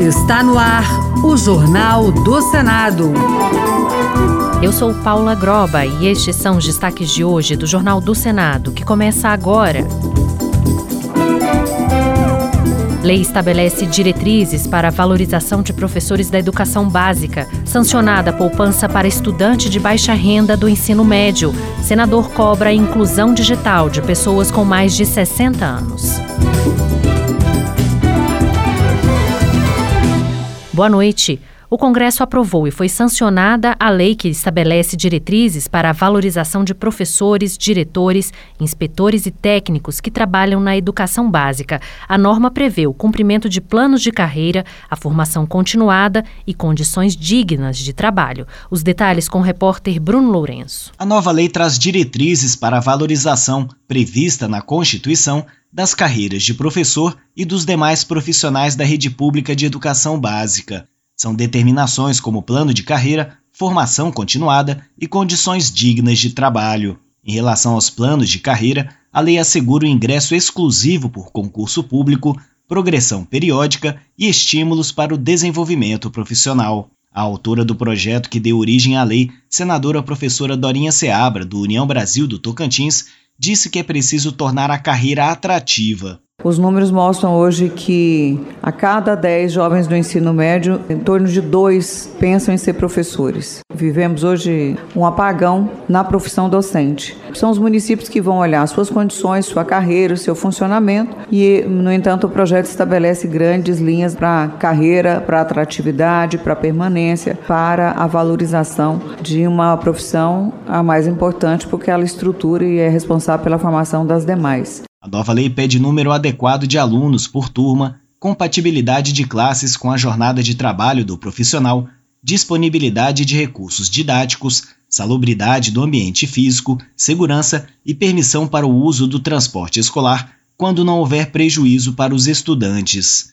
Está no ar o Jornal do Senado. Eu sou Paula Groba e estes são os destaques de hoje do Jornal do Senado, que começa agora. Lei estabelece diretrizes para a valorização de professores da educação básica. Sancionada a poupança para estudante de baixa renda do ensino médio. Senador cobra a inclusão digital de pessoas com mais de 60 anos. Boa noite. O Congresso aprovou e foi sancionada a lei que estabelece diretrizes para a valorização de professores, diretores, inspetores e técnicos que trabalham na educação básica. A norma prevê o cumprimento de planos de carreira, a formação continuada e condições dignas de trabalho. Os detalhes com o repórter Bruno Lourenço. A nova lei traz diretrizes para a valorização prevista na Constituição das carreiras de professor e dos demais profissionais da rede pública de educação básica. São determinações como plano de carreira, formação continuada e condições dignas de trabalho. Em relação aos planos de carreira, a lei assegura o ingresso exclusivo por concurso público, progressão periódica e estímulos para o desenvolvimento profissional. A autora do projeto que deu origem à lei, senadora professora Dorinha Seabra, do União Brasil do Tocantins, disse que é preciso tornar a carreira atrativa. Os números mostram hoje que a cada 10 jovens do ensino médio, em torno de dois pensam em ser professores. Vivemos hoje um apagão na profissão docente. São os municípios que vão olhar suas condições, sua carreira, seu funcionamento e, no entanto, o projeto estabelece grandes linhas para carreira, para atratividade, para permanência, para a valorização de uma profissão a mais importante porque ela estrutura e é responsável pela formação das demais. A nova lei pede número adequado de alunos por turma, compatibilidade de classes com a jornada de trabalho do profissional, disponibilidade de recursos didáticos, salubridade do ambiente físico, segurança e permissão para o uso do transporte escolar quando não houver prejuízo para os estudantes.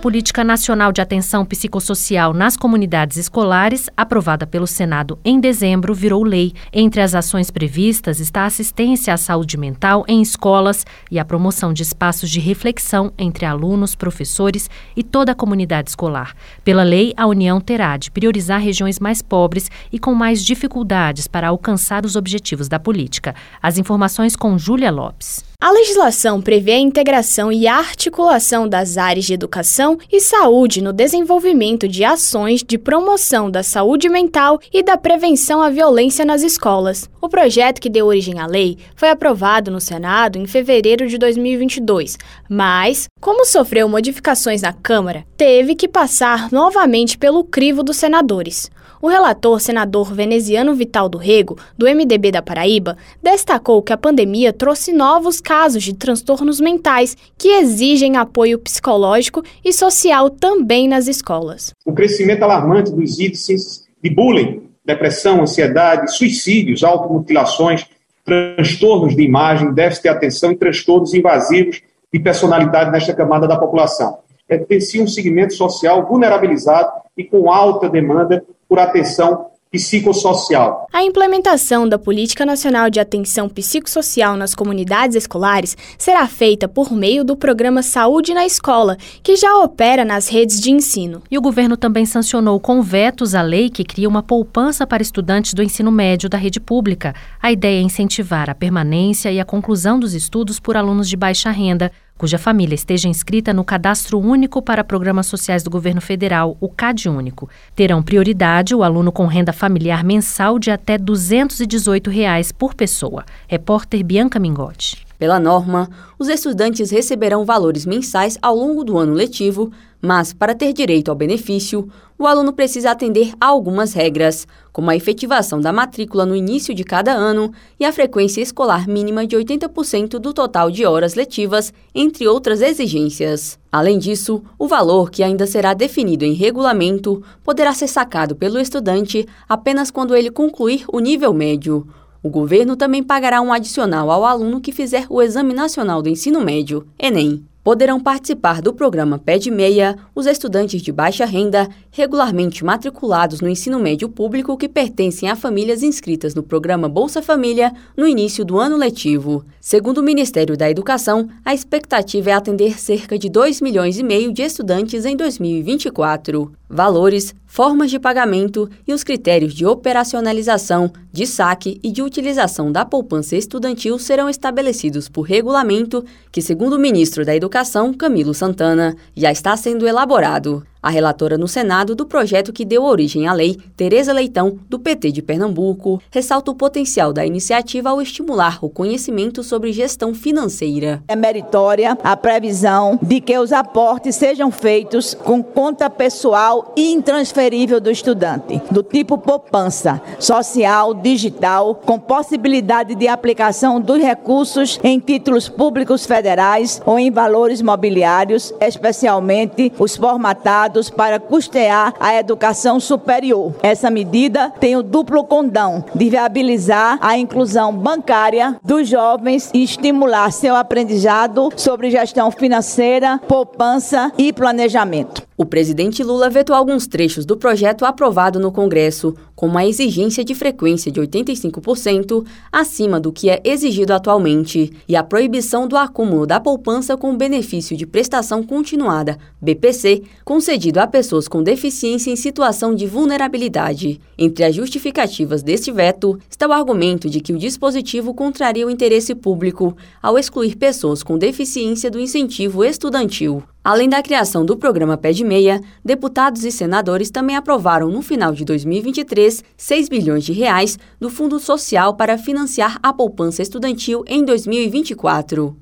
Política Nacional de Atenção Psicossocial nas Comunidades Escolares, aprovada pelo Senado em dezembro, virou lei. Entre as ações previstas está a assistência à saúde mental em escolas e a promoção de espaços de reflexão entre alunos, professores e toda a comunidade escolar. Pela lei, a União terá de priorizar regiões mais pobres e com mais dificuldades para alcançar os objetivos da política. As informações com Júlia Lopes. A legislação prevê a integração e articulação das áreas de educação e saúde no desenvolvimento de ações de promoção da saúde mental e da prevenção à violência nas escolas. O projeto que deu origem à lei foi aprovado no Senado em fevereiro de 2022, mas, como sofreu modificações na Câmara, teve que passar novamente pelo crivo dos senadores. O relator, senador veneziano Vital do Rego, do MDB da Paraíba, destacou que a pandemia trouxe novos casos de transtornos mentais que exigem apoio psicológico e social também nas escolas. O crescimento alarmante dos índices de bullying, depressão, ansiedade, suicídios, automutilações, transtornos de imagem, déficit de atenção e transtornos invasivos de personalidade nesta camada da população. É, tem um segmento social vulnerabilizado e com alta demanda por atenção psicossocial. A implementação da Política Nacional de Atenção Psicossocial nas comunidades escolares será feita por meio do programa Saúde na Escola, que já opera nas redes de ensino. E o governo também sancionou com vetos a lei que cria uma poupança para estudantes do ensino médio da rede pública. A ideia é incentivar a permanência e a conclusão dos estudos por alunos de baixa renda cuja família esteja inscrita no Cadastro Único para Programas Sociais do Governo Federal, o CAD Único. Terão prioridade o aluno com renda familiar mensal de até 218 reais por pessoa. Repórter Bianca Mingotti. Pela norma, os estudantes receberão valores mensais ao longo do ano letivo, mas, para ter direito ao benefício, o aluno precisa atender a algumas regras, como a efetivação da matrícula no início de cada ano e a frequência escolar mínima de 80% do total de horas letivas, entre outras exigências. Além disso, o valor, que ainda será definido em regulamento, poderá ser sacado pelo estudante apenas quando ele concluir o nível médio. O governo também pagará um adicional ao aluno que fizer o Exame Nacional do Ensino Médio, Enem. Poderão participar do programa Pé de Meia os estudantes de baixa renda regularmente matriculados no ensino médio público que pertencem a famílias inscritas no programa Bolsa Família no início do ano letivo. Segundo o Ministério da Educação, a expectativa é atender cerca de 2 milhões e meio de estudantes em 2024. Valores, formas de pagamento e os critérios de operacionalização, de saque e de utilização da poupança estudantil serão estabelecidos por regulamento que, segundo o ministro da Educação, Camilo Santana, já está sendo elaborado. A relatora no Senado do projeto que deu origem à lei, Tereza Leitão, do PT de Pernambuco, ressalta o potencial da iniciativa ao estimular o conhecimento sobre gestão financeira. É meritória a previsão de que os aportes sejam feitos com conta pessoal e intransferível do estudante, do tipo poupança, social, digital, com possibilidade de aplicação dos recursos em títulos públicos federais ou em valores mobiliários, especialmente os formatados para custear a educação superior. Essa medida tem o duplo condão de viabilizar a inclusão bancária dos jovens e estimular seu aprendizado sobre gestão financeira, poupança e planejamento. O presidente Lula vetou alguns trechos do projeto aprovado no Congresso, como a exigência de frequência de 85% acima do que é exigido atualmente e a proibição do acúmulo da poupança com benefício de prestação continuada, BPC, concedido a pessoas com deficiência em situação de vulnerabilidade. Entre as justificativas deste veto está o argumento de que o dispositivo contraria o interesse público ao excluir pessoas com deficiência do incentivo estudantil. Além da criação do programa Pé de Meia, deputados e senadores também aprovaram no final de 2023 6 bilhões de reais do Fundo Social para financiar a poupança estudantil em 2024.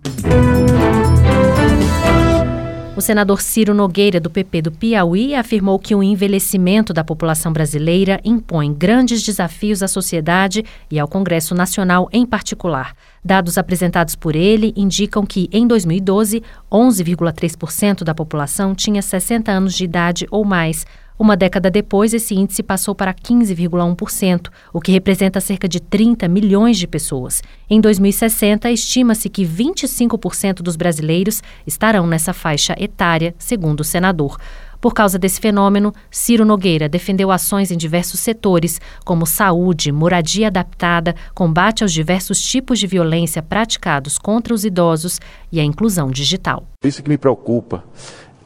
O senador Ciro Nogueira, do PP do Piauí, afirmou que o envelhecimento da população brasileira impõe grandes desafios à sociedade e ao Congresso Nacional em particular. Dados apresentados por ele indicam que, em 2012, 11,3% da população tinha 60 anos de idade ou mais. Uma década depois, esse índice passou para 15,1%, o que representa cerca de 30 milhões de pessoas. Em 2060, estima-se que 25% dos brasileiros estarão nessa faixa etária, segundo o senador. Por causa desse fenômeno, Ciro Nogueira defendeu ações em diversos setores, como saúde, moradia adaptada, combate aos diversos tipos de violência praticados contra os idosos e a inclusão digital. Isso que me preocupa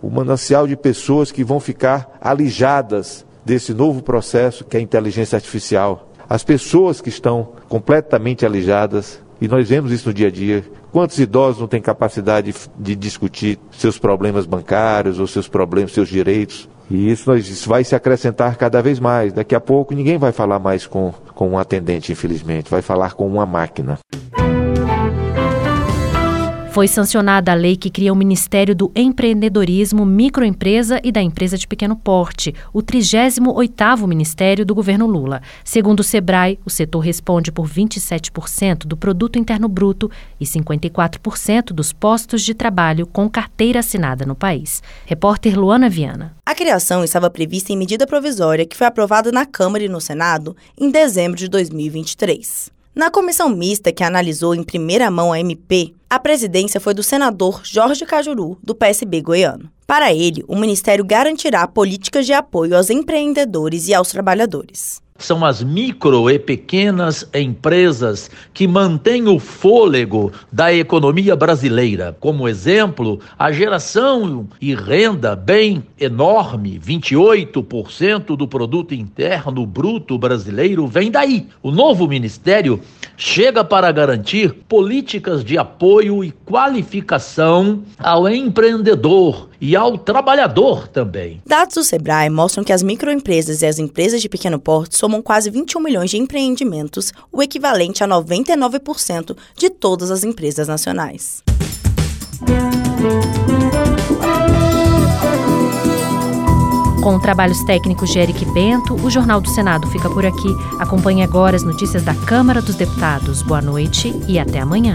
o manancial de pessoas que vão ficar alijadas desse novo processo que é a inteligência artificial. As pessoas que estão completamente alijadas, e nós vemos isso no dia a dia. Quantos idosos não têm capacidade de discutir seus problemas bancários ou seus problemas, seus direitos? E isso, isso vai se acrescentar cada vez mais. Daqui a pouco ninguém vai falar mais com, com um atendente, infelizmente, vai falar com uma máquina. Foi sancionada a lei que cria o Ministério do Empreendedorismo, Microempresa e da Empresa de Pequeno Porte, o 38º Ministério do governo Lula. Segundo o Sebrae, o setor responde por 27% do produto interno bruto e 54% dos postos de trabalho com carteira assinada no país. Repórter Luana Viana. A criação estava prevista em medida provisória que foi aprovada na Câmara e no Senado em dezembro de 2023. Na comissão mista que analisou em primeira mão a MP, a presidência foi do senador Jorge Cajuru, do PSB goiano. Para ele, o ministério garantirá políticas de apoio aos empreendedores e aos trabalhadores são as micro e pequenas empresas que mantêm o fôlego da economia brasileira. Como exemplo, a geração e renda bem enorme, 28% do produto interno bruto brasileiro vem daí. O novo ministério chega para garantir políticas de apoio e qualificação ao empreendedor e ao trabalhador também. Dados do Sebrae mostram que as microempresas e as empresas de pequeno porte somam quase 21 milhões de empreendimentos, o equivalente a 99% de todas as empresas nacionais. Com trabalhos técnicos de Eric Bento, o Jornal do Senado fica por aqui. Acompanhe agora as notícias da Câmara dos Deputados. Boa noite e até amanhã.